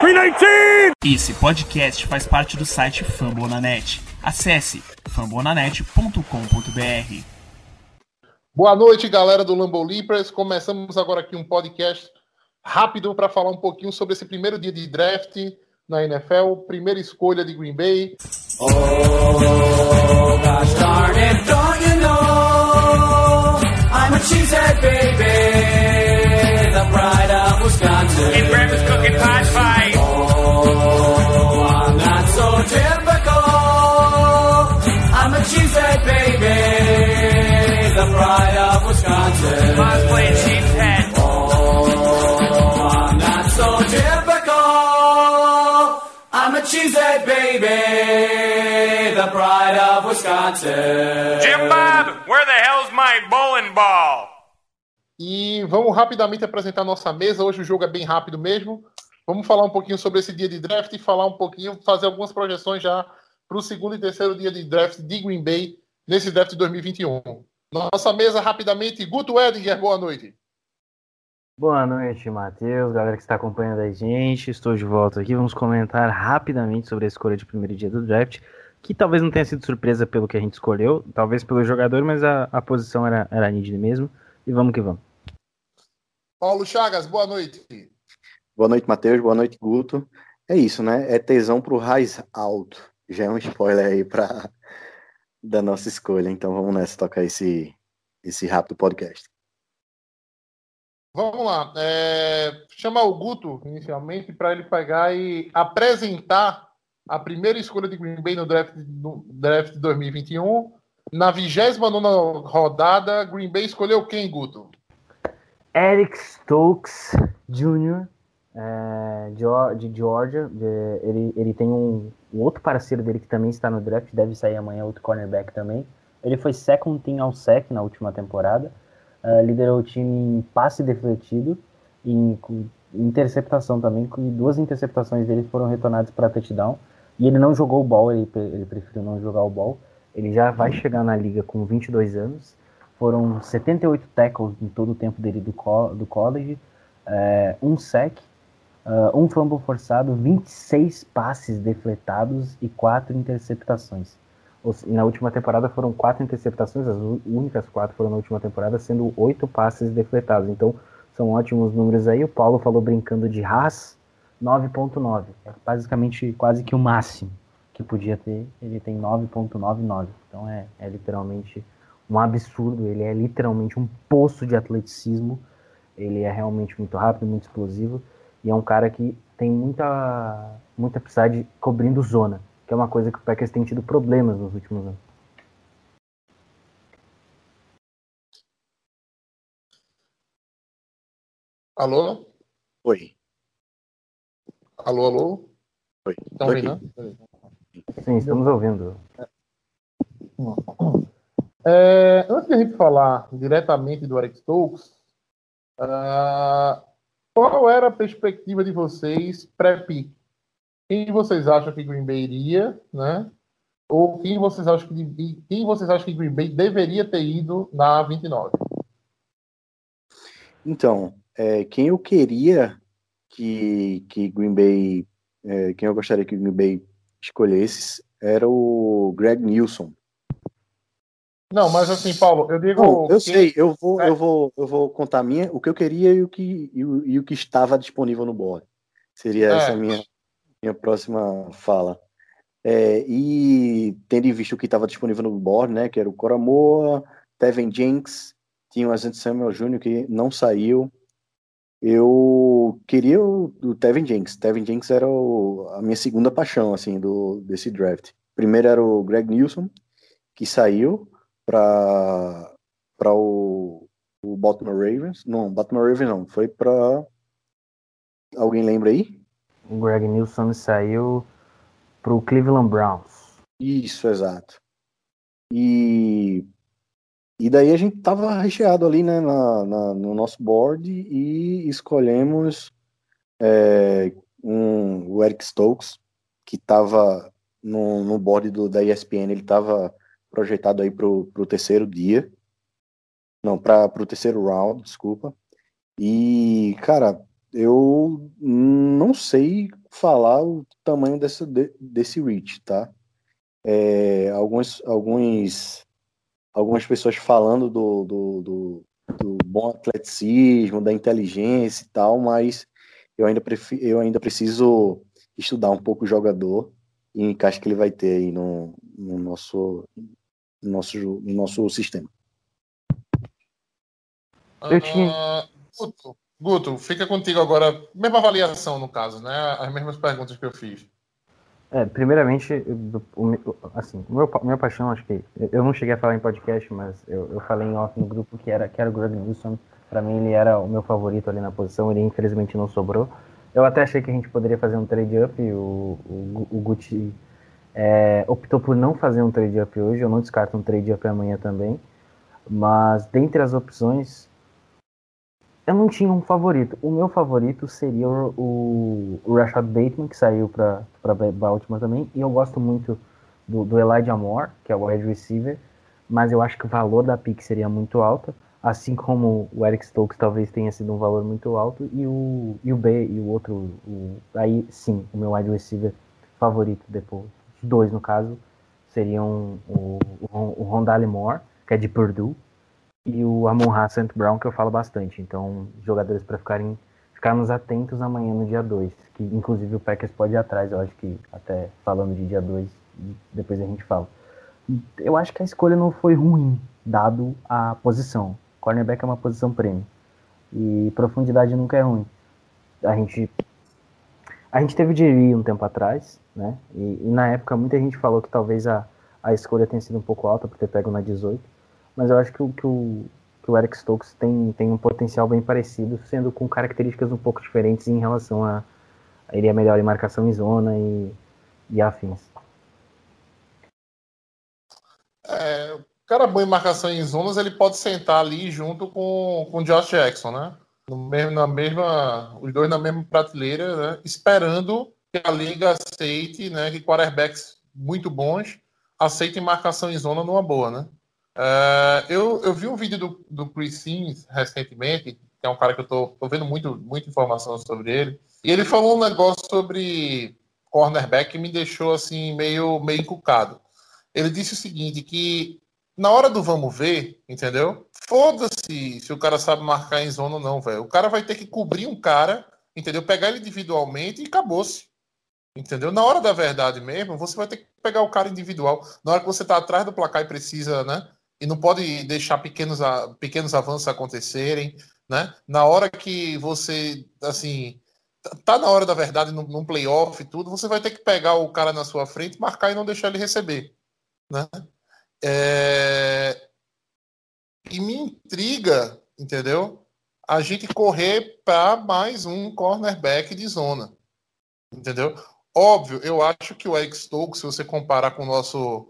319! Esse podcast faz parte do site Fambonanet. Acesse fambonanet.com.br. Boa noite, galera do Lambo Leapers. Começamos agora aqui um podcast rápido para falar um pouquinho sobre esse primeiro dia de draft na NFL, primeira escolha de Green Bay. Oh, gosh darn it, don't you know I'm a cheesehead baby, the pride of Wisconsin. And Grandma's cooking pot pie. I'm a cheesehead baby, the pride of Wisconsin. Jim Bob, where the hell's my bowling ball? E vamos rapidamente apresentar nossa mesa. Hoje o jogo é bem rápido mesmo. Vamos falar um pouquinho sobre esse dia de draft e falar um pouquinho, fazer algumas projeções já para o segundo e terceiro dia de draft de Green Bay nesse draft de 2021. Nossa mesa rapidamente. Guto Edinger, boa noite. Boa noite, Matheus, galera que está acompanhando a gente. Estou de volta aqui. Vamos comentar rapidamente sobre a escolha de primeiro dia do draft, que talvez não tenha sido surpresa pelo que a gente escolheu, talvez pelo jogador, mas a, a posição era, era nítida mesmo. E vamos que vamos. Paulo Chagas, boa noite. Boa noite, Matheus. Boa noite, Guto. É isso, né? É tesão pro raiz alto. Já é um spoiler aí pra... da nossa escolha. Então vamos nessa tocar esse, esse rápido podcast. Vamos lá. É, chamar o Guto inicialmente para ele pegar e apresentar a primeira escolha de Green Bay no draft, no draft 2021. Na 29 rodada, Green Bay escolheu quem, Guto? Eric Stokes Jr., é, de Georgia. De, ele, ele tem um, um, outro parceiro dele que também está no draft, deve sair amanhã, outro cornerback também. Ele foi second team ao sec na última temporada. Uh, liderou o time em passe defletido e em, em interceptação também, e duas interceptações dele foram retornadas para touchdown. E ele não jogou o ball, ele, ele preferiu não jogar o ball. Ele já vai chegar na liga com 22 anos. Foram 78 tackles em todo o tempo dele do, co do college, é, um sec, uh, um fumble forçado, 26 passes defletados e quatro interceptações. Na última temporada foram quatro interceptações, as únicas quatro foram na última temporada, sendo oito passes defletados. Então, são ótimos números aí. O Paulo falou brincando de Haas, 9.9. É basicamente quase que o máximo que podia ter. Ele tem 9.99. Então, é, é literalmente um absurdo. Ele é literalmente um poço de atleticismo. Ele é realmente muito rápido, muito explosivo. E é um cara que tem muita, muita precisade cobrindo zona que é uma coisa que o Packers tem tido problemas nos últimos anos. Alô? Oi. Alô, alô? Oi. Estão ouvindo? Sim, estamos ouvindo. É, antes de a gente falar diretamente do Eric Stokes, uh, qual era a perspectiva de vocês pré-pick? quem vocês acham que Green Bay iria, né? Ou quem vocês acham que quem vocês acham que Green Bay deveria ter ido na 29? Então, é, quem eu queria que, que Green Bay, é, quem eu gostaria que Green Bay escolhesse era o Greg Nilsson. Não, mas assim, Paulo, eu digo. Eu sei, eu vou, é. eu vou, eu vou contar minha, o que eu queria e o que, e o, e o que estava disponível no board. Seria é. essa minha, minha próxima fala. É, e tendo em vista o que estava disponível no board, né, que era o Coramoa, Tevin Jenks, tinha o Azante Samuel Jr., que não saiu. Eu queria o, o Tevin Jenks. Tevin Jenks era o, a minha segunda paixão, assim, do, desse draft. Primeiro era o Greg Nilsson, que saiu para para o, o Baltimore Ravens. Não, Baltimore Ravens não, foi para Alguém lembra aí? o Greg Nilsson saiu para o Cleveland Browns. Isso, exato. E, e daí a gente tava recheado ali né, na, na no nosso board e escolhemos é, um, o Eric Stokes, que estava no, no board do, da ESPN, ele estava projetado aí para o terceiro dia. Não, para o terceiro round, desculpa. E, cara, eu não sei falar o tamanho desse, desse reach, tá? É, alguns, alguns, algumas pessoas falando do, do, do, do, bom atleticismo, da inteligência e tal, mas eu ainda, prefiro, eu ainda preciso estudar um pouco o jogador e o encaixe que ele vai ter aí no, no, nosso, no, nosso, no nosso sistema. Eu tinha... Uh, Guto, Guto, fica contigo agora. Mesma avaliação, no caso, né? As mesmas perguntas que eu fiz. É, primeiramente, assim, meu, minha paixão, acho que eu não cheguei a falar em podcast, mas eu, eu falei em off no grupo que era, que era o Greg Newsom. Para mim, ele era o meu favorito ali na posição. Ele infelizmente não sobrou. Eu até achei que a gente poderia fazer um trade-up. O, o, o Gucci é, optou por não fazer um trade-up hoje. Eu não descarto um trade-up amanhã também. Mas dentre as opções, eu não tinha um favorito. O meu favorito seria o, o Rashad Bateman, que saiu para Baltimore também. E eu gosto muito do, do Elijah Moore, que é o wide receiver. Mas eu acho que o valor da pick seria muito alto. Assim como o Eric Stokes talvez tenha sido um valor muito alto. E o, e o B e o outro. O, aí sim, o meu wide receiver favorito depois. Dois, no caso, seriam o, o, o Rondale Moore, que é de Purdue e o Amon St. Brown, que eu falo bastante. Então, jogadores para ficarem ficarmos atentos amanhã no dia 2, que inclusive o Packers pode ir atrás, eu acho que até falando de dia 2, depois a gente fala. Eu acho que a escolha não foi ruim, dado a posição. Cornerback é uma posição prêmio. E profundidade nunca é ruim. A gente a gente teve o Jerry um tempo atrás, né? E, e, na época muita gente falou que talvez a, a escolha tenha sido um pouco alta por ter pego na 18 mas eu acho que o, que o, que o Eric Stokes tem, tem um potencial bem parecido, sendo com características um pouco diferentes em relação a, a ele é melhor em marcação em zona e, e afins. É, o cara bom em marcação em zonas, ele pode sentar ali junto com, com o Josh Jackson, né? No mesmo, na mesma, os dois na mesma prateleira, né? esperando a liga aceite, né? Que quarterbacks muito bons aceitem marcação em zona numa boa, né? Uh, eu, eu vi um vídeo do, do Chris Sims recentemente, que é um cara que eu tô, tô vendo muito, muita informação sobre ele, e ele falou um negócio sobre cornerback que me deixou assim meio, meio encucado. Ele disse o seguinte, que na hora do vamos ver, entendeu? Foda-se se o cara sabe marcar em zona ou não, velho. O cara vai ter que cobrir um cara, entendeu? Pegar ele individualmente e acabou-se. Entendeu? Na hora da verdade mesmo, você vai ter que pegar o cara individual. Na hora que você tá atrás do placar e precisa, né? e não pode deixar pequenos, pequenos avanços acontecerem, né? Na hora que você, assim, tá na hora da verdade num, num playoff e tudo, você vai ter que pegar o cara na sua frente, marcar e não deixar ele receber, né? É... E me intriga, entendeu? A gente correr para mais um cornerback de zona, entendeu? Óbvio, eu acho que o Eric Stokes, se você comparar com o nosso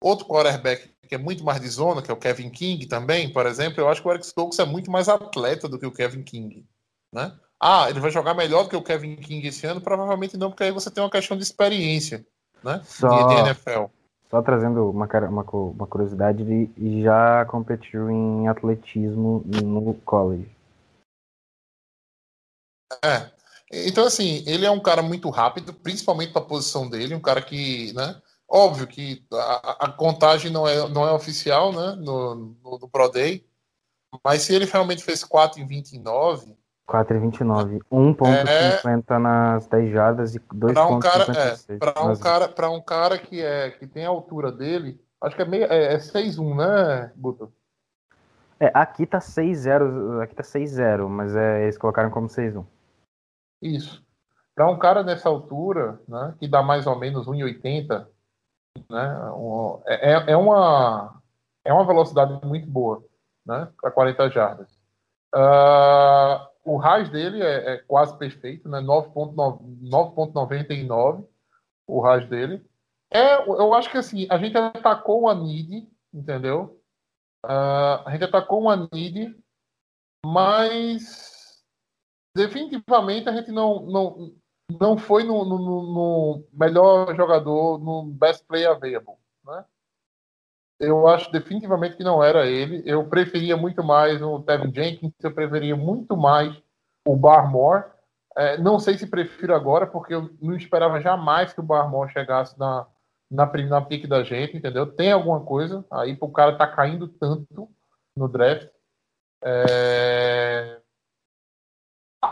outro quarterback que é muito mais de zona, que é o Kevin King também, por exemplo, eu acho que o Eric Stokes é muito mais atleta do que o Kevin King, né? Ah, ele vai jogar melhor do que o Kevin King esse ano? Provavelmente não, porque aí você tem uma questão de experiência, né? Só, de, NFL. Só trazendo uma, uma, uma curiosidade, ele já competiu em atletismo no college. É. Então, assim, ele é um cara muito rápido, principalmente para a posição dele, um cara que, né? Óbvio que a, a, contagem não é, não é oficial né, no, no, no Pro Day, mas se ele realmente fez 4 em 29. 4 em 29. 1,50 é, nas 10 jardas e 2,56 para um cara, é, para um cara, um cara que é que tem a altura dele, acho que é meio é, é 6-1, né, Buto? É, aqui tá 6-0, aqui tá 6-0, mas é, eles colocaram como 6-1. Isso. Para um cara nessa altura, né, que dá mais ou menos 1,80, né? É, é, é uma, é uma velocidade muito boa, né? Para 40 jardas. Uh, o RAS dele é, é quase perfeito, né? 9.99 o RAS dele. É, eu acho que assim, a gente atacou uma need, entendeu? Uh, a gente atacou uma need, mas definitivamente a gente não, não, não foi no, no, no, melhor jogador, no best player available, né? Eu acho definitivamente que não era ele. Eu preferia muito mais o Tevin Jenkins, eu preferia muito mais o Barmore. É, não sei se prefiro agora, porque eu não esperava jamais que o Barmore chegasse na, na, na pique da gente, entendeu? Tem alguma coisa aí para o cara tá caindo tanto no draft. É...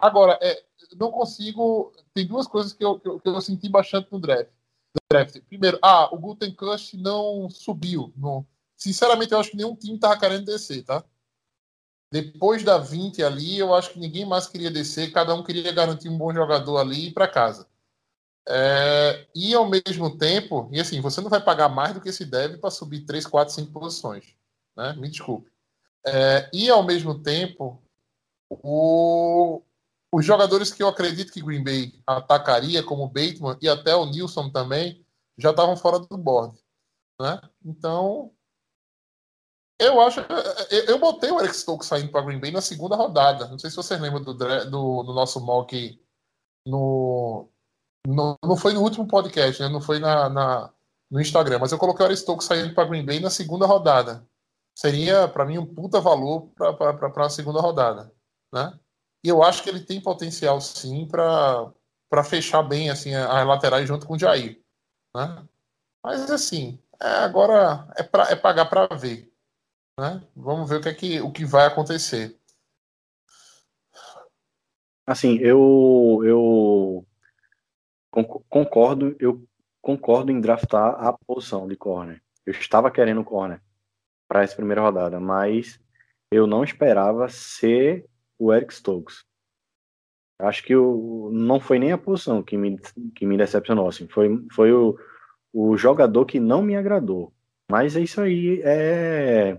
Agora, é, não consigo. Tem duas coisas que eu, que eu, que eu senti bastante no draft. no draft. Primeiro, ah, o Guten Cush não subiu. No... Sinceramente, eu acho que nenhum time tava querendo descer, tá? Depois da 20 ali, eu acho que ninguém mais queria descer, cada um queria garantir um bom jogador ali e ir para casa. É, e ao mesmo tempo, e assim, você não vai pagar mais do que se deve para subir 3, 4, 5 posições. Né? Me desculpe. É, e ao mesmo tempo, o, os jogadores que eu acredito que Green Bay atacaria, como Bateman e até o Nilson também, já estavam fora do board. Né? Então, eu acho. Eu, eu botei o Eric Stokes saindo para Green Bay na segunda rodada. Não sei se vocês lembram do, do, do nosso mock no, no. Não foi no último podcast, né? não foi na, na no Instagram, mas eu coloquei o Eric Stokes saindo para Green Bay na segunda rodada. Seria, para mim, um puta valor para a segunda rodada. Né? E eu acho que ele tem potencial, sim, para fechar bem assim, as laterais junto com o Jair. Né? Mas, assim, é, agora é, pra, é pagar para ver. Né? Vamos ver o que, é que, o que vai acontecer. Assim, eu, eu concordo, eu concordo em draftar a posição de corner. Eu estava querendo corner para essa primeira rodada, mas eu não esperava ser o Eric Stokes. Acho que o, não foi nem a posição que me, que me decepcionou, assim, foi, foi o, o jogador que não me agradou. Mas é isso aí, é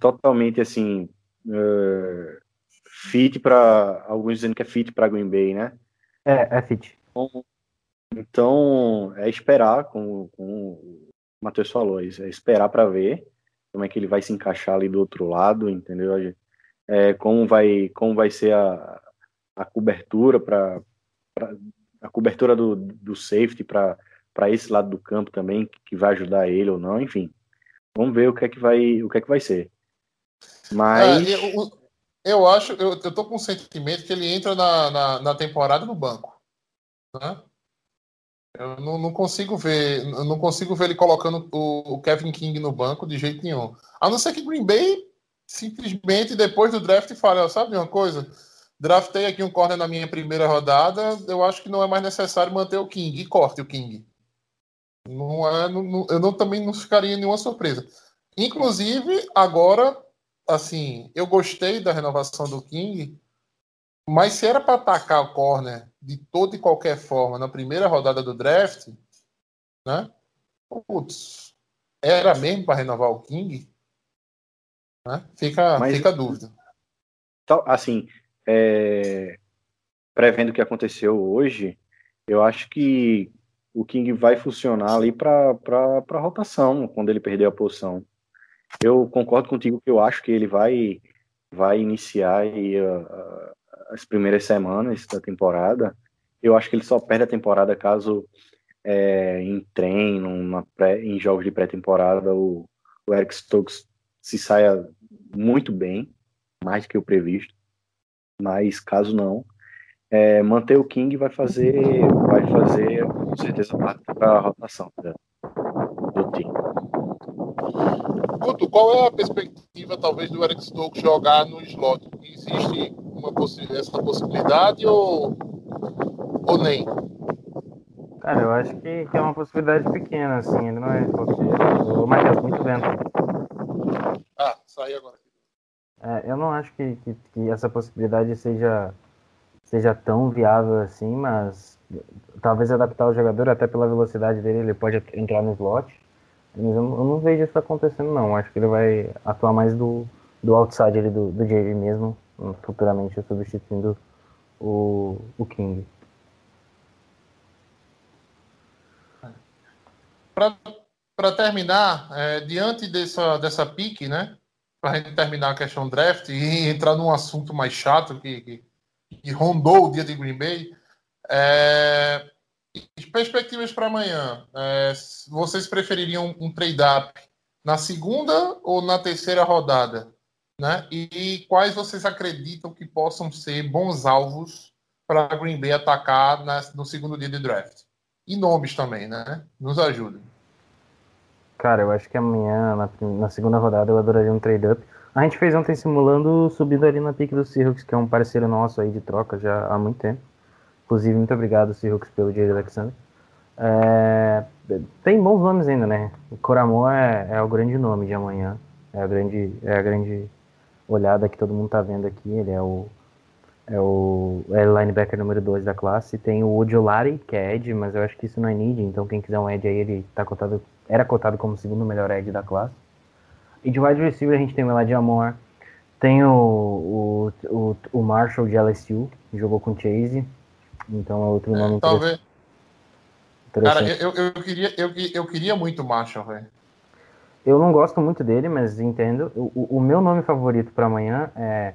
totalmente assim uh, fit para alguns dizendo que é fit para Green Bay, né? É, é fit. Então, então é esperar, como, como o Matheus falou, é esperar para ver como é que ele vai se encaixar ali do outro lado, entendeu? É, como vai como vai ser a, a cobertura para a cobertura do, do safety para para esse lado do campo também que vai ajudar ele ou não, enfim. Vamos ver o que é que vai o que é que vai ser. Mas. É, eu, eu, acho, eu, eu tô com o sentimento que ele entra na, na, na temporada no banco. Né? Eu não, não, consigo ver, não consigo ver ele colocando o, o, Kevin King no banco de jeito nenhum. A não ser que Green Bay simplesmente depois do draft fale, sabe uma coisa? Draftei aqui um corner na minha primeira rodada, eu acho que não é mais necessário manter o King e corte o King. Não é, não, eu não, também não ficaria nenhuma surpresa. Inclusive, agora assim, eu gostei da renovação do King, mas se era para atacar o corner de toda e qualquer forma na primeira rodada do draft, né? Putz, era mesmo para renovar o King? Né? Fica, mas, fica a dúvida. Assim, é, prevendo o que aconteceu hoje, eu acho que o King vai funcionar ali para rotação quando ele perder a posição. Eu concordo contigo que eu acho que ele vai, vai iniciar aí, uh, as primeiras semanas da temporada. Eu acho que ele só perde a temporada caso é, em treino, pré, em jogos de pré-temporada, o, o Eric Stokes se saia muito bem, mais do que o previsto. Mas caso não, é, manter o King vai fazer, vai fazer com certeza parte da rotação né, do time. Guto, qual é a perspectiva, talvez, do Eric Stokes jogar no slot? Existe uma possi essa possibilidade ou, ou nem? Cara, eu acho que, que é uma possibilidade pequena, assim, ele não é possível. O Matheus, muito vento. Saí agora. É, eu não acho que, que, que, essa possibilidade seja, seja tão viável assim, mas talvez adaptar o jogador até pela velocidade dele, ele pode entrar no slot. Mas eu, eu não vejo isso acontecendo, não. Acho que ele vai atuar mais do, do outside ali do, do JV mesmo, futuramente substituindo o, o King. Para terminar, é, diante dessa, dessa pique, né? Para a gente terminar a questão draft e entrar num assunto mais chato que, que, que rondou o dia de Green Bay, é, Perspectivas para amanhã. É, vocês prefeririam um trade-up na segunda ou na terceira rodada? né? E quais vocês acreditam que possam ser bons alvos para Green Bay atacar no segundo dia de draft? E nomes também, né? Nos ajudem. Cara, eu acho que amanhã, na, na segunda rodada, eu adoraria um trade-up. A gente fez ontem simulando subindo ali na pique do Seahawks, que é um parceiro nosso aí de troca já há muito tempo. Inclusive, muito obrigado, Seahawks, pelo de Alexander. É, tem bons nomes ainda, né? O Coramor é, é, o grande nome de amanhã. É a grande, é a grande olhada que todo mundo tá vendo aqui. Ele é o, é o, é linebacker número 2 da classe. Tem o Odiolari, que é Ed, mas eu acho que isso não é need, então quem quiser um Ed aí, ele tá cotado, era cotado como o segundo melhor Ed da classe. E de wide receiver a gente tem o Eladio Amor, tem o, o, o, o, Marshall de LSU, que jogou com Chase, então é outro nome é, talvez. Cara, eu, eu, queria, eu, eu queria muito Marshall, velho. Eu não gosto muito dele, mas entendo. O, o meu nome favorito para amanhã é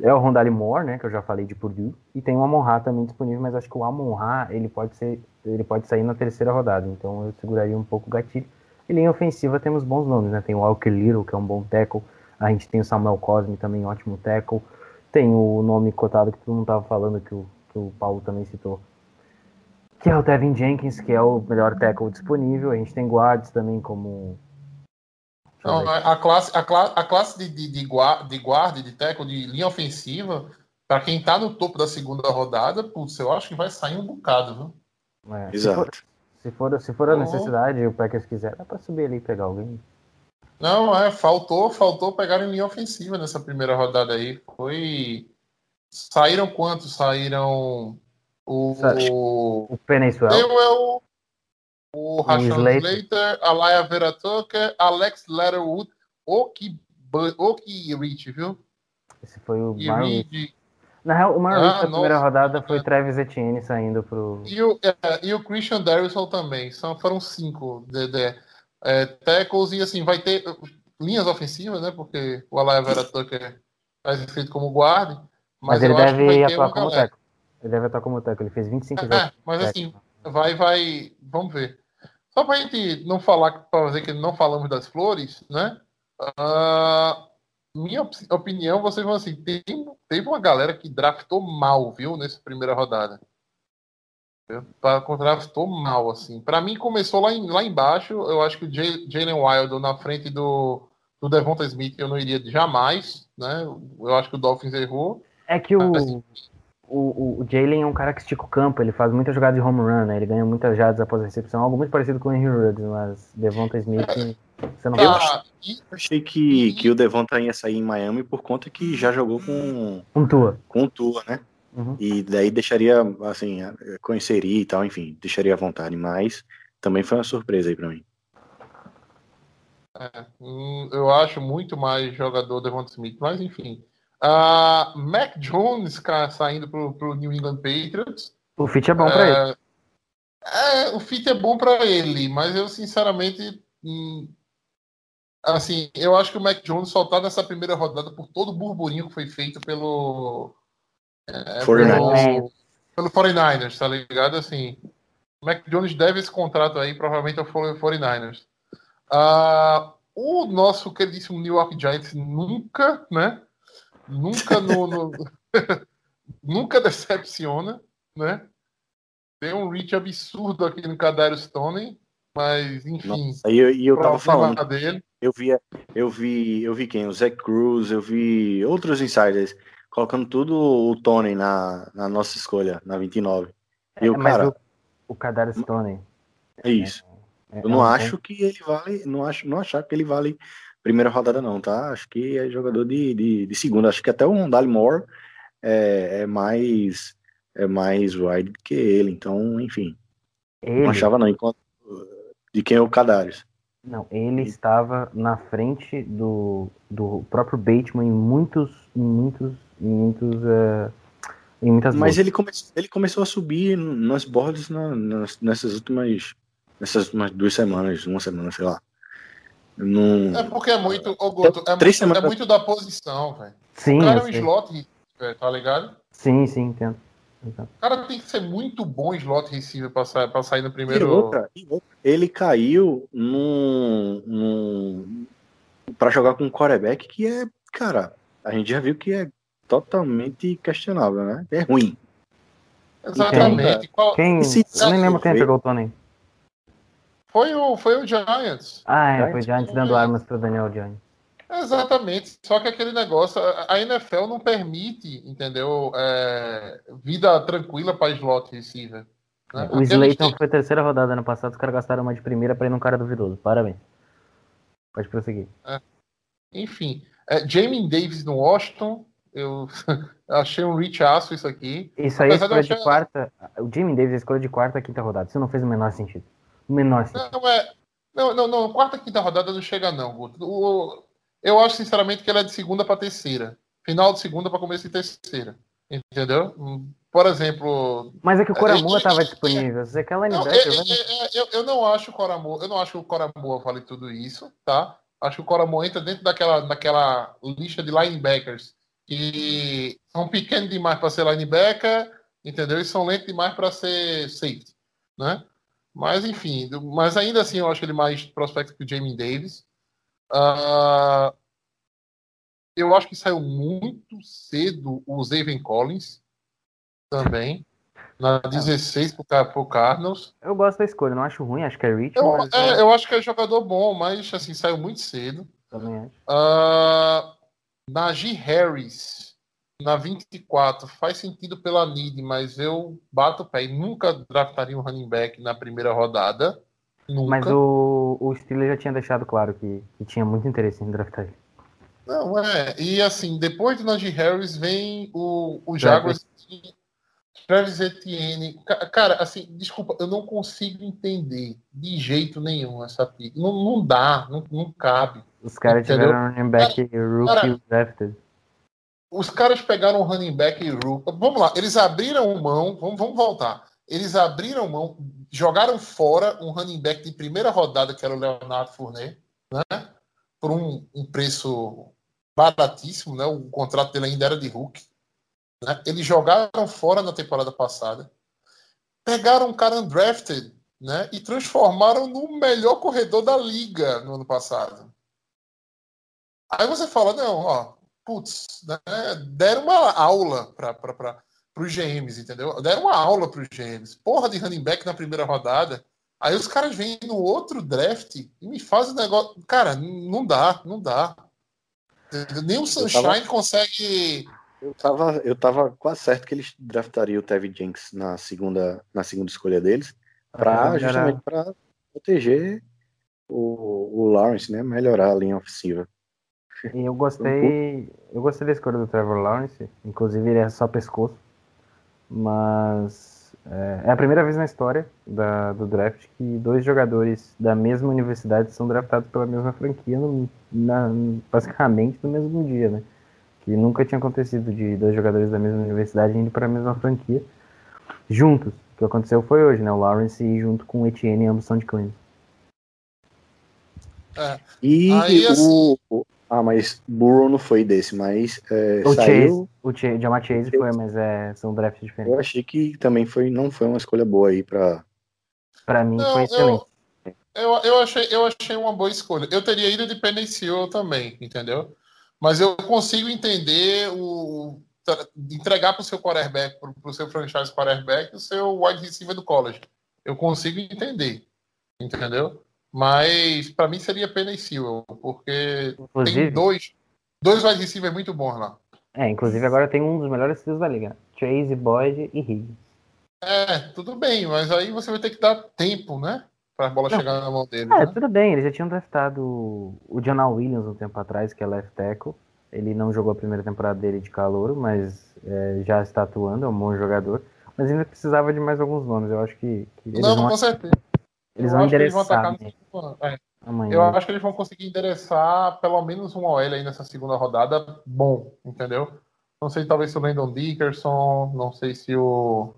é o Rondale Moore, né, que eu já falei de Purdue, e tem o Amon Ra também disponível, mas acho que o Amon Ra, ele pode ser, ele pode sair na terceira rodada, então eu seguraria um pouco o gatilho. E linha ofensiva temos bons nomes, né? Tem o Walker Little, que é um bom tackle. A gente tem o Samuel Cosme, também ótimo tackle. Tem o nome cotado que todo mundo estava falando, que o, que o Paulo também citou, que é o Devin Jenkins, que é o melhor tackle disponível. A gente tem guards também como... Não, a, classe, a, classe, a classe de, de, de, guarda, de guarda, de tackle, de linha ofensiva, para quem está no topo da segunda rodada, putz, eu acho que vai sair um bocado, viu? É, Exato. Se for, se for a necessidade e o Packers quiser, dá pra subir ali e pegar alguém. Não, é, faltou, faltou pegar em linha ofensiva nessa primeira rodada aí. Foi. Saíram quantos? Saíram o. O o, o Rashawn Slater, Alaya Vera Tucker, Alex Letterwood, o que, o que Rich, viu? Esse foi o Reed, na real, o maior ah, da primeira rodada foi Travis Etienne saindo pro. E o, é, e o Christian Darrison também. São, foram cinco de, de é, tackles e assim, vai ter linhas ofensivas, né? Porque o Alaya Vera Tucker está escrito como guarda. Mas, mas ele deve atuar como tackle. Ele deve atuar como tackle. Ele fez 25 é, jogos. mas assim, vai, vai. Vamos ver. Só pra gente não falar, para dizer que não falamos das flores, né? Uh, minha opinião, vocês vão assim, tem, teve uma galera que draftou mal, viu, nessa primeira rodada. Draftou mal, assim. Para mim, começou lá, em, lá embaixo. Eu acho que o Jalen Wild na frente do, do Devonta Smith eu não iria jamais, né? Eu acho que o Dolphins errou. É que o, assim, o, o Jalen é um cara que estica o campo, ele faz muitas jogadas de home run, né? Ele ganha muitas jardas após a recepção, algo muito parecido com o Henry Ruggs, mas Devonta Smith, você não Eu ah, achei que, que o Devonta ia sair em Miami por conta que já jogou com um Tua. Com Tua, né? Uhum. E daí deixaria, assim, conheceria e tal, enfim, deixaria à vontade, mas também foi uma surpresa aí para mim. É, eu acho muito mais jogador Devonta Smith, mas enfim. Uh, Mac Jones saindo pro, pro New England Patriots. O fit é bom para é, ele. É, o fit é bom para ele, mas eu sinceramente. Hum, assim, eu acho que o Mac Jones só tá nessa primeira rodada por todo o burburinho que foi feito pelo. É, 49ers. Pelo, pelo 49ers, tá ligado? Assim, o Mac Jones deve esse contrato aí, provavelmente ao 49ers. Uh, o nosso queridíssimo New York Giants nunca, né? Nunca no, no nunca decepciona, né? Tem um reach absurdo aqui no Cadário Stone, mas enfim. E eu, eu tava falando. Dele. Eu vi, eu vi, eu vi quem? O Zach Cruz, eu vi outros insiders colocando tudo o Tony na, na nossa escolha, na 29. E é, o cara. O, o Cadário Stone. É isso. É, eu não é acho que ele vale. Não acho, não achar que ele vale primeira rodada não, tá? Acho que é jogador de, de, de segunda. Acho que até o Rondale Moore é, é, mais é mais wide que ele. Então, enfim. Ele... Não achava não, enquanto de quem é o Cadarius. Não, ele estava na frente do, do próprio Bateman em muitos, em muitos, em muitos, uh, em muitas. Mas ele, come, ele começou a subir nas boards na, nas, nessas últimas, nessas últimas duas semanas, uma semana, sei lá. Não... É porque é muito, ô Goto, é, muito, é muito da posição, velho. Sim, o cara é um slot, tá ligado? Sim, sim, entendo. O cara tem que ser muito bom slot receiver pra, sair, pra sair no primeiro. E outra, e outra, ele caiu num, num, para jogar com um quarterback que é, cara, a gente já viu que é totalmente questionável, né? É ruim. Exatamente. Qual- Quem? Eu nem lembro quem pegou o Tony. Foi o, foi o Giants. Ah, é, Giants foi Giants dando armas pro Daniel Jones. Exatamente. Só que aquele negócio, a NFL não permite, entendeu? É, vida tranquila para slot receiver. né? O Slayton que- foi terceira rodada ano passado, os caras gastaram uma de primeira pra ir num cara duvidoso. Parabéns. Pode prosseguir. Enfim, é, Jamie Davis no Washington, eu achei um reach aço isso aqui. Isso aí é de escolha de achar- quarta. O Jimmy Davis é escolha de quarta, quinta rodada. Isso não fez o menor sentido. Menor. Não, é. Não, não, não. Quarta, quinta rodada não chega, não, Guto. O- eu acho, sinceramente, que ela é de segunda para terceira. Final de segunda para começo de terceira. Entendeu? Por exemplo. Mas é que o Coramua É, tava é, disponível. Você quer Não, é- é- é- eu, eu não acho o Coramor, eu não acho que o Coramor vale tudo isso, tá? Acho que o Coramor entra dentro daquela, daquela lista de linebackers que são pequenos demais para ser linebacker, entendeu? E são lentos demais para ser safety, né? Mas enfim, mas ainda assim eu acho ele mais prospecto que o Jamie Davis. Ah, eu acho que saiu muito cedo o Zaven Collins também. Na 16 pro, o Cardinals. Eu gosto da escolha, não acho ruim, acho que é Rich, Eu, mas é, eu acho que é jogador bom, mas assim, saiu muito cedo. também acho. Uh, Najee Harris, na 24, faz sentido pela need, mas eu bato o pé e nunca draftaria um running back na primeira rodada. Nunca. Mas o, o Steelers já tinha deixado claro que, que tinha muito interesse em draftar ele. Não, é. E assim, depois do Najee Harris vem o, o Jaguars. Travis Etienne. Ca- Cara, assim, desculpa, eu não consigo entender de jeito nenhum essa pick. Não, não dá, não, não cabe. Os caras tiveram um running back rookie cara- drafted. Os caras pegaram o running back e. Vamos lá, eles abriram mão. Vamos, vamos voltar. Eles abriram mão, jogaram fora um running back de primeira rodada, que era o Leonardo Fournet, né? Por um, um preço baratíssimo, né? O contrato dele ainda era de Hulk. Né? Eles jogaram fora na temporada passada. Pegaram um cara undrafted, né? E transformaram no melhor corredor da liga no ano passado. Aí você fala, não, ó, putz, né, deram uma aula para os GMs, entendeu? Deram uma aula para os GMs. Porra de running back na primeira rodada. Aí os caras vêm no outro draft e me fazem negócio. Cara, não dá, não dá. Nem o Sunshine tava- consegue. Eu tava, eu tava quase certo que eles draftariam o Tevin Jenks na segunda, na segunda escolha deles, pra, justamente para proteger o, o Lawrence, né? Melhorar a linha ofensiva. E eu gostei. Eu gostei da escolha do Trevor Lawrence. Inclusive ele é só pescoço. Mas é, é a primeira vez na história da- do draft que dois jogadores da mesma universidade são draftados pela mesma franquia, no- na- basicamente no mesmo dia, né? Que nunca tinha acontecido de dois jogadores da mesma universidade indo para a mesma franquia juntos. O que aconteceu foi hoje, né? O Lawrence junto com o Etienne, ambos são de Clemson. É, E Aí, o, assim- o- Ah, mas Burrow não foi desse, mas é, O saiu. Chase, o Chase, Jamar Chase foi, mas é, são drafts diferentes. Eu achei que também foi, não foi uma escolha boa aí pra. Pra mim Não, foi excelente. eu, eu, achei, eu achei uma boa escolha. Eu teria ido de Penny Sewell também, entendeu? Mas eu consigo entender o entregar para o seu quarterback, para o seu franchise quarterback, o seu wide receiver do college. Eu consigo entender, entendeu? Mas para mim seria Penny Sewell, porque tem Inclusive, dois, dois wide receivers muito bons lá. é, inclusive agora tem um dos melhores trios da liga. Chase, Boyd e Higgins. É, tudo bem, mas aí você vai ter que dar tempo, né? Para a bola Não. chegar na mão dele. É, né? tudo bem, eles já tinham draftado o Jonah Williams um tempo atrás, que é left tackle. Ele não jogou a primeira temporada dele de calouro, mas é, já está atuando, é um bom jogador. Mas ainda precisava de mais alguns nomes. Eu acho que, que Não, vão, com certeza. Eles Eu vão acho que eles vão endereçar né. É. Eu acho que eles vão conseguir endereçar pelo menos um OL aí nessa segunda rodada bom, entendeu? Não sei talvez se o Landon Dickerson, não sei se o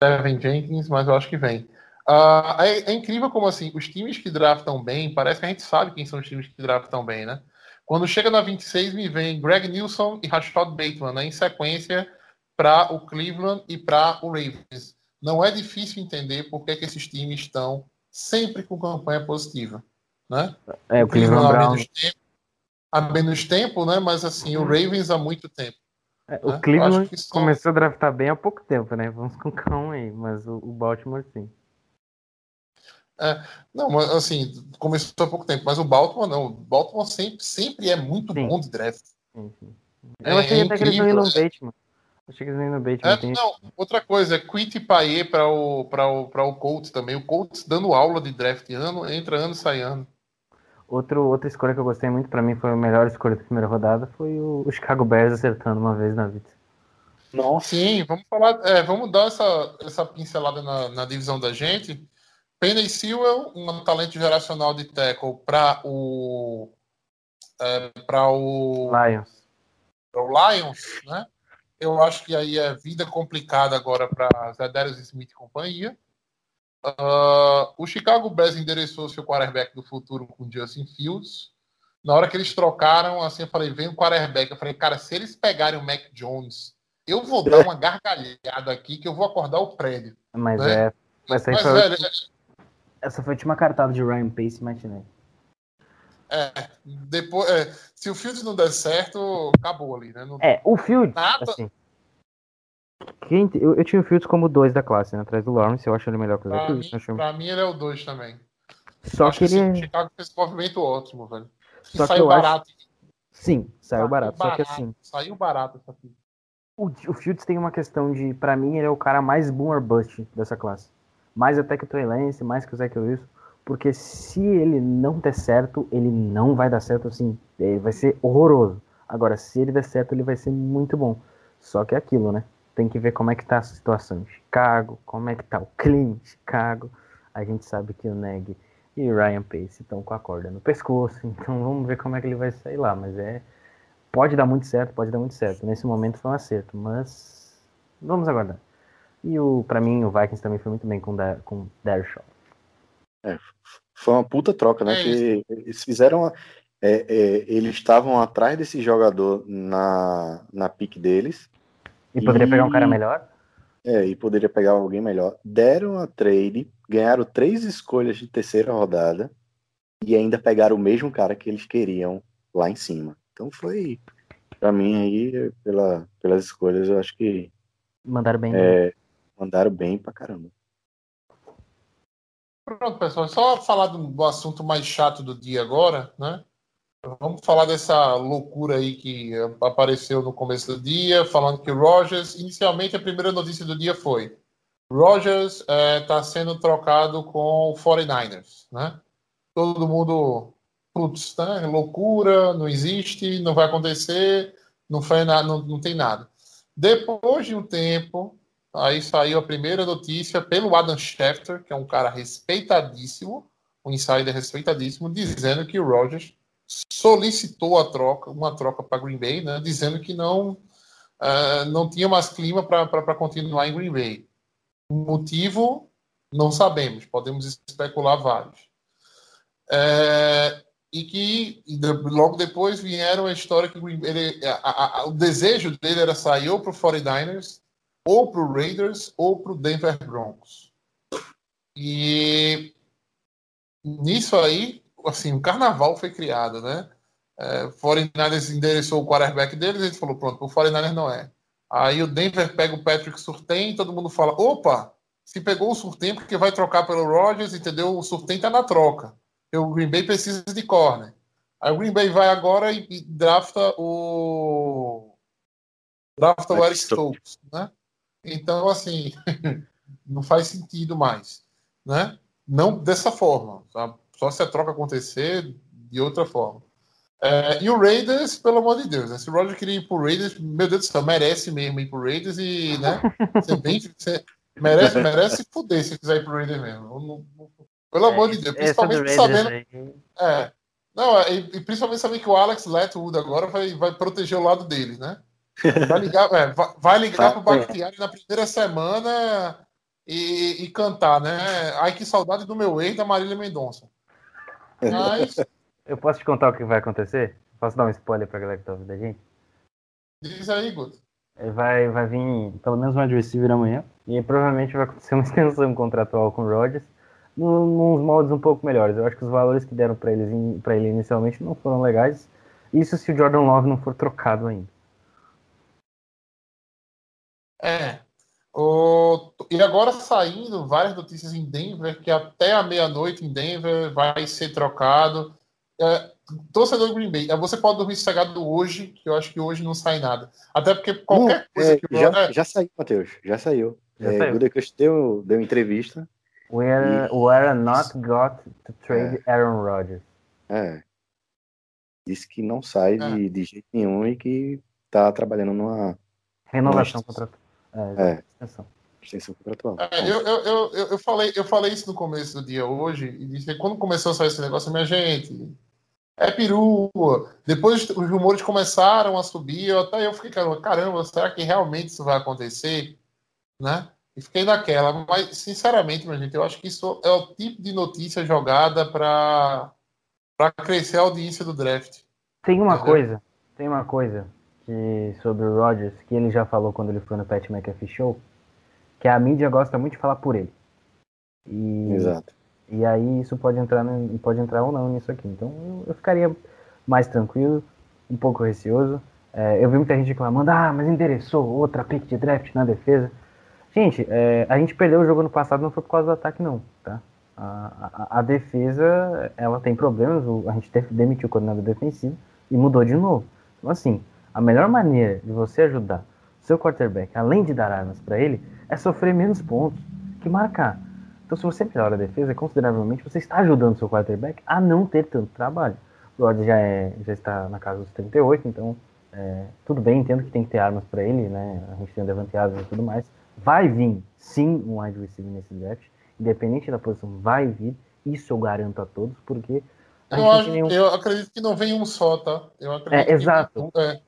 Devin Jenkins, mas eu acho que vem. Ah, é, é incrível como assim, os times que draftam bem, parece que a gente sabe quem são os times que draftam bem, né? Quando chega na 26, me vem Greg Nilsson e Rashad Bateman, né, em sequência para o Cleveland e para o Ravens. Não é difícil entender por que, que esses times estão sempre com campanha positiva, né? É, o Cleveland Browns, dos tempos, há menos tempo, né? Mas assim, o Ravens há muito tempo. É, né? o Eu Cleveland são- começou a draftar bem há pouco tempo, né? Vamos com calma aí, mas o, o Baltimore sim. Não, mas assim, começou há pouco tempo, mas o Baltimore não. O Baltimore sempre, sempre é muito Sim. bom de draft. sim, sim. É Eu achei até que eles não incrível. Bateman. Achei que eles iam no Bateman. É, tem- não, outra coisa, é Quint Paê para o, para o, para o Colts também. O Colts dando aula de draft ano, entra ano, sai ano. Outro, outra escolha que eu gostei muito, pra mim foi a melhor escolha da primeira rodada, foi o, o Chicago Bears acertando uma vez na vida. Nossa, Sim, vamos falar, é, vamos dar essa, essa pincelada na, na divisão da gente. Penny Sewell, um talento geracional de tackle para o é, para o, Lions. pra o Lions, né? Eu acho que aí é vida complicada agora para Zedarius Smith e companhia. Ah, o Chicago Bears endereçou seu quarterback do futuro com Justin Fields. Na hora que eles trocaram, assim, eu falei, vem o quarterback. Eu falei, cara, se eles pegarem o Mac Jones, eu vou dar uma gargalhada aqui que eu vou acordar o prédio. Mas Né? é. Essa, Mas, foi, velho, essa foi a última cartada de Ryan Pace e Matt Nagy. É, depois, é, se o Fields não der certo, acabou ali, né? Não- É, o Fields, Nada. assim. Quem, eu, eu tinha o Fields como dois da classe, né? Atrás do Lawrence, eu acho ele melhor que o Zach pra, mim, acho- pra mim, ele é o 2 também. Só Acho que ele assim, o Chicago fez um movimento ótimo, velho. E Só que saiu eu acho- barato. Sim, saiu barato. Só que assim, Saiu barato essa aqui. o, o Fields tem uma questão de. Pra mim, ele é o cara mais boomer bust dessa classe. Mais até que o Trey Lance, mais que o Zach Wilson. Porque se ele não der certo, ele não vai dar certo assim. Ele vai ser horroroso. Agora, se ele der certo, ele vai ser muito bom. Só que é aquilo, né? Tem que ver como é que tá a situação em Chicago, como é que tá o clima em Chicago. A gente sabe que o Neg e o Ryan Pace estão com a corda no pescoço, então vamos ver como é que ele vai sair lá. Mas é. Pode dar muito certo, pode dar muito certo. Nesse momento foi um acerto, mas vamos aguardar. E o, pra mim, o Vikings também foi muito bem com, da, com. Foi uma puta troca, né? É que eles fizeram. a- é, é, eles estavam atrás desse jogador na, na pique deles. E poderia E- pegar um cara melhor? É, e poderia pegar alguém melhor. Deram a trade, ganharam três escolhas de terceira rodada e ainda pegaram o mesmo cara que eles queriam lá em cima. Então foi, pra mim aí, pela, pelas escolhas, eu acho que Mandaram bem. é, mandaram bem pra caramba. Pronto, pessoal. Só falar do, assunto mais chato do dia agora, né? Vamos falar dessa loucura aí que eh, apareceu no começo do dia, falando que Rogers, inicialmente a primeira notícia do dia foi Rogers está sendo trocado com o 49ers, né? Todo mundo, putz, né? loucura, não existe, não vai acontecer, não, foi nada, não, não tem nada. Depois de um tempo, aí saiu a primeira notícia pelo Adam Schefter, que é um cara respeitadíssimo, um insider respeitadíssimo, dizendo que o Rogers solicitou a troca, uma troca para Green Bay, né, dizendo que não uh, não tinha mais clima para continuar em Green Bay. O motivo não sabemos, podemos especular vários. É, e que e de, logo depois vieram a história que ele, a, a, o desejo dele era sair ou para o 49ers, ou para o Raiders, ou para o Denver Broncos. E nisso aí, assim, o carnaval foi criado, né? É, 49ers endereçou o quarterback deles, ele falou, pronto, o 49ers não é. Aí o Denver pega o Patrick Surtain, todo mundo fala, opa, se pegou o Surtain porque vai trocar pelo Rodgers, entendeu? O Surtain tá na troca. O Green Bay precisa de corner. Aí o Green Bay vai agora e, e drafta o drafta o Eric Stokes, né? Então, assim, não faz sentido mais, né? Não dessa forma, sabe? Só se a troca acontecer de outra forma. É, e o Raiders, pelo amor de Deus, né? se o Roger queria ir pro Raiders, meu Deus do céu, merece mesmo ir pro Raiders e, né? Ser bem, ser, merece, merece fuder se quiser ir pro Raiders mesmo. Pelo é, amor de Deus, principalmente sabendo. É, não, e, e, principalmente sabendo que o Alex Letwood agora vai, vai proteger o lado dele, né? Vai ligar, é, vai, vai ligar pro Bakhtiari na primeira semana e, e, cantar, né? Ai, que saudade do meu ex da Marília Mendonça. Mas. Eu posso te contar o que vai acontecer? Posso dar um spoiler pra galera que tá ouvindo a gente? Diz aí, Guto. Vai, vai vir pelo menos um receiver amanhã. E provavelmente vai acontecer uma extensão contratual com o Rodgers. Nos moldes um pouco melhores. Eu acho que os valores que deram para ele inicialmente não foram legais. Isso se o Jordan Love não for trocado ainda. É. O... E agora saindo várias notícias em Denver, que até a meia-noite em Denver vai ser trocado. É, torcedor do Green Bay, é, você pode dormir sossegado hoje, que eu acho que hoje não sai nada. Até porque qualquer Não, coisa é, que já, é, já saiu, Matheus. Já saiu. Já é, saiu. Gutekunst deu, deu entrevista. We are, we are not got to trade Aaron Rodgers. É. Disse que não sai É. de, de jeito nenhum e que tá trabalhando numa Renovação Nossa. contratual. É, É. extensão. extensão contratual. É, eu, eu, eu, eu, falei, eu falei isso no começo do dia hoje, e disse quando começou a sair esse negócio, minha gente, é perua. Depois os rumores começaram a subir, eu, até eu fiquei, caramba, caramba, será que realmente isso vai acontecer? Né? E fiquei naquela. Mas, sinceramente, minha gente, eu acho que isso é o tipo de notícia jogada para crescer a audiência do draft. Tem uma Entendeu? coisa, tem uma coisa sobre o Rodgers que ele já falou quando ele foi no Pat McAfee Show, que a mídia gosta muito de falar por ele. E, Exato. e aí isso pode entrar, pode entrar ou não nisso aqui. Então eu, eu ficaria mais tranquilo, um pouco receoso. É, eu vi muita gente reclamando, ah, mas interessou outra pick de draft na defesa. Gente, é, a gente perdeu o jogo no passado não foi por causa do ataque não, tá? A, a, a defesa, ela tem problemas, a gente teve, demitiu o coordenador defensivo e mudou de novo. Então assim, a melhor maneira de você ajudar seu quarterback, além de dar armas para ele, é sofrer menos pontos que marcar. Então, se você melhora a defesa consideravelmente, você está ajudando seu quarterback a não ter tanto trabalho. O Rodgers já, é, já está na casa dos 38, então é, tudo bem, entendo que tem que ter armas para ele, né? A gente tem o Devante e tudo mais. Vai vir, sim, um wide receiver nesse draft, independente da posição, vai vir. Isso eu garanto a todos, porque Eu, acho, nenhum. eu acredito que não vem um só, tá? Eu acredito É, que exato. um, é.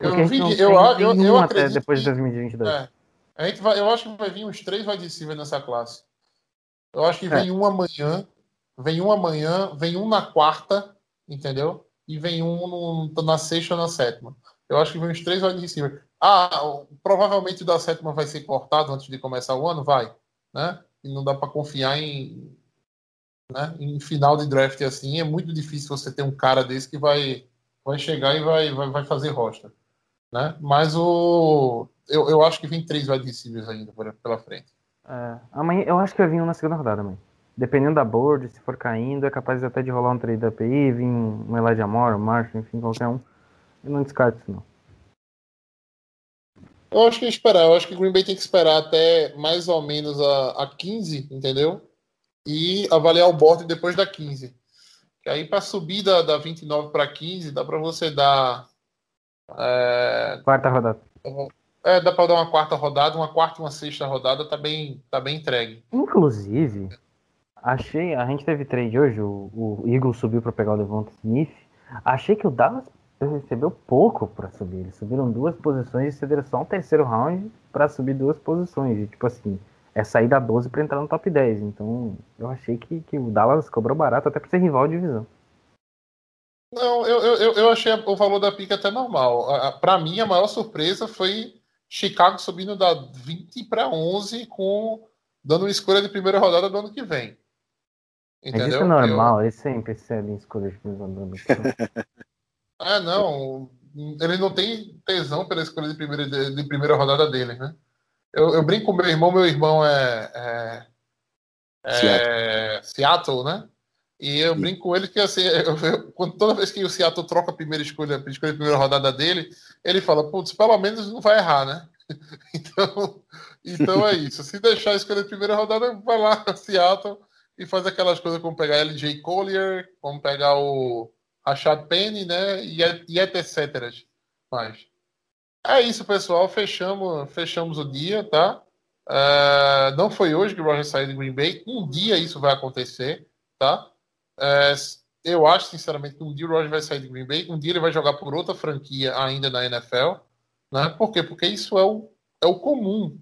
Eu, vi, eu, eu, eu, acredito depois de 2022. é, a gente vai, eu acho que vai vir uns três wide receivers nessa classe. Eu acho que É. vem um amanhã, vem um amanhã, vem um na quarta, entendeu? E vem um no- na sexta ou na sétima. Eu acho que vem uns três wide receivers. Ah, provavelmente o da sétima vai ser cortado antes de começar o ano, vai, né? E não dá para confiar em, né? Em final de draft assim, é muito difícil você ter um cara desse que vai, vai chegar e vai, vai, vai fazer roster, né? Mas o eu, eu acho que vem três wide receivers ainda por- pela frente. É, amanhã eu acho que vai vir um na segunda rodada, mãe. Dependendo da board, se for caindo, é capaz até de rolar um trade da API, vir um Elijah Moore, um Marshall, enfim, qualquer um. Eu não descarto isso, não. Eu acho que esperar, eu acho que o Green Bay tem que esperar até mais ou menos a, a 15, entendeu? E avaliar o board depois da 15. Que aí para subir da, da 29 para 15, dá para você dar é, Quarta rodada. é, dá para dar uma quarta rodada, uma quarta e uma sexta rodada, tá bem, tá bem entregue. Inclusive, achei. A gente teve trade hoje, o, o Eagle subiu para pegar o Devonta Smith. Achei que o Dallas recebeu pouco para subir. Eles subiram duas posições e cederam só um terceiro round para subir duas posições. E, tipo assim, é sair da 12 para entrar no top 10. Então, eu achei que, que o Dallas cobrou barato até para ser rival de divisão. Não, eu, eu, eu- eu achei o valor da pica até normal. Para mim, a maior surpresa foi Chicago subindo da 20 para 11 com dando uma escolha de primeira rodada do ano que vem. Mas Entendeu? isso é normal, eles sempre recebem escolhas de primeiro round. Eu- Ah, não. Ele não tem tesão pela escolha de primeira, de, de primeira rodada dele, né? Eu, eu brinco com meu irmão, meu irmão é, é, é Seattle, né? E eu brinco com ele que assim, eu- eu- quando, toda vez que o Seattle troca a primeira escolha, a escolha de primeira rodada dele, ele fala, putz, pelo menos não vai errar, né? Então, então é isso. Se deixar a escolha de primeira rodada, vai lá Seattle e faz aquelas coisas como pegar LJ Collier, como pegar o Rashad Penny, né? E, e etc. Mas é isso, pessoal. Fechamos, fechamos o dia, tá? É, não foi hoje que o Roger saiu de Green Bay. Um dia isso vai acontecer, tá? É, eu acho, sinceramente, que um dia o Roger vai sair de Green Bay. Um dia ele vai jogar por outra franquia ainda na NFL. Né? Por quê? Porque isso é o, é o comum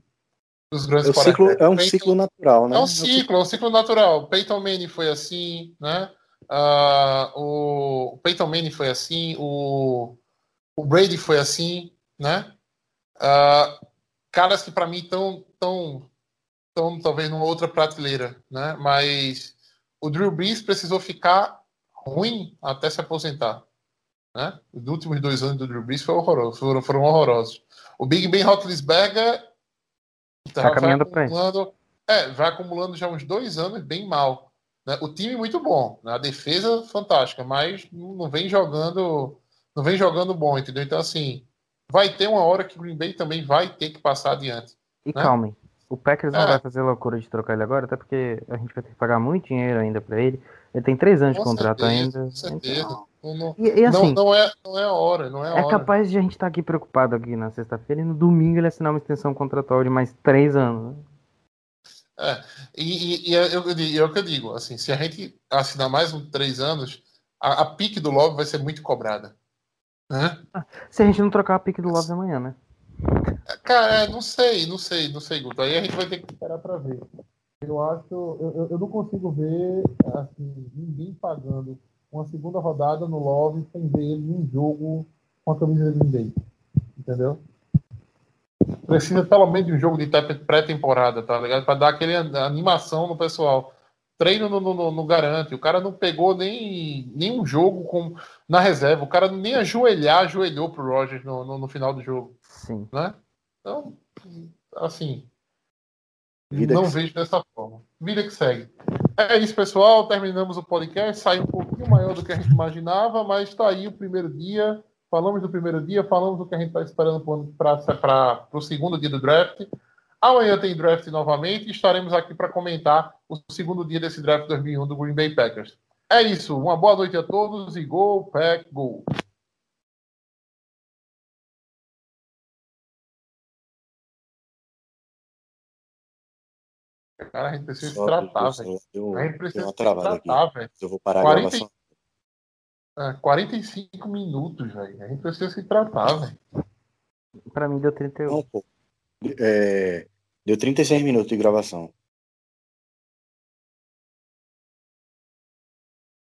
dos grandes É, ciclo, é um Peyton- ciclo natural, né? é um ciclo, é um ciclo natural. Peyton Manning foi assim, né? Ah, o o Peyton Manning foi assim, o, o Brady foi assim, né? Ah, caras que para mim estão tão, tão, talvez numa outra prateleira, né? Mas o Drew Brees precisou ficar ruim até se aposentar, Né? Os últimos dois anos do Drew Brees foram horrorosos. Foram, foram horrorosos. O Big Ben Roethlisberger tá caminhando para isso. É, vai acumulando já uns dois anos bem mal. Né? O time muito bom, né? a defesa fantástica, mas não vem jogando, não vem jogando bom, entendeu? Então assim, vai ter uma hora que o Green Bay também vai ter que passar adiante. E né? calmem, o Packers não é. vai fazer loucura de trocar ele agora, até porque a gente vai ter que pagar muito dinheiro ainda para ele. Ele tem três anos com de contrato certeza, ainda. Com certeza. Então... Não, e, e assim, não, não, é, não é a hora, não é a É hora. capaz de a gente estar tá aqui preocupado aqui na sexta-feira e no domingo ele assinar uma extensão contratual de mais três anos. Né? É, e, e, e é, eu, é o que eu digo, assim, se a gente assinar mais uns três anos, a, a pique do Love vai ser muito cobrada. Né? Se a gente não trocar a pique do Love amanhã, né? Cara, é, não sei, não sei, não sei, Guto. Aí a gente vai ter que esperar para ver. Eu acho, eu, eu não consigo ver assim, ninguém pagando uma segunda rodada no Love sem ver ele em jogo com a camisa de ninguém. Entendeu? Precisa pelo menos de um jogo de pré-temporada, tá ligado? Para dar aquele animação no pessoal. Treino no, no, no, garante. O cara não pegou nem, nem um jogo com, na reserva. O cara nem ajoelhar, ajoelhou pro Rogers no, no, no final do jogo. Sim. Né? Então, assim, Vida não que vejo dessa forma. Vida que segue. É isso, pessoal. Terminamos o podcast. Saiu um pouquinho maior do que a gente imaginava, mas está aí o primeiro dia. Falamos do primeiro dia, falamos do que a gente está esperando para o segundo dia do draft. Amanhã tem draft novamente e estaremos aqui para comentar o segundo dia desse draft 2001 do Green Bay Packers. É isso. Uma boa noite a todos e Go, Pack, Go! Cara, a gente precisa se tratar, velho. A gente precisa se tratar, velho. Eu vou parar 40... a gravação. É, 45 minutos, velho. A gente precisa se tratar, velho. Pra mim deu 31. Não, pô. É, deu 36 minutos de gravação.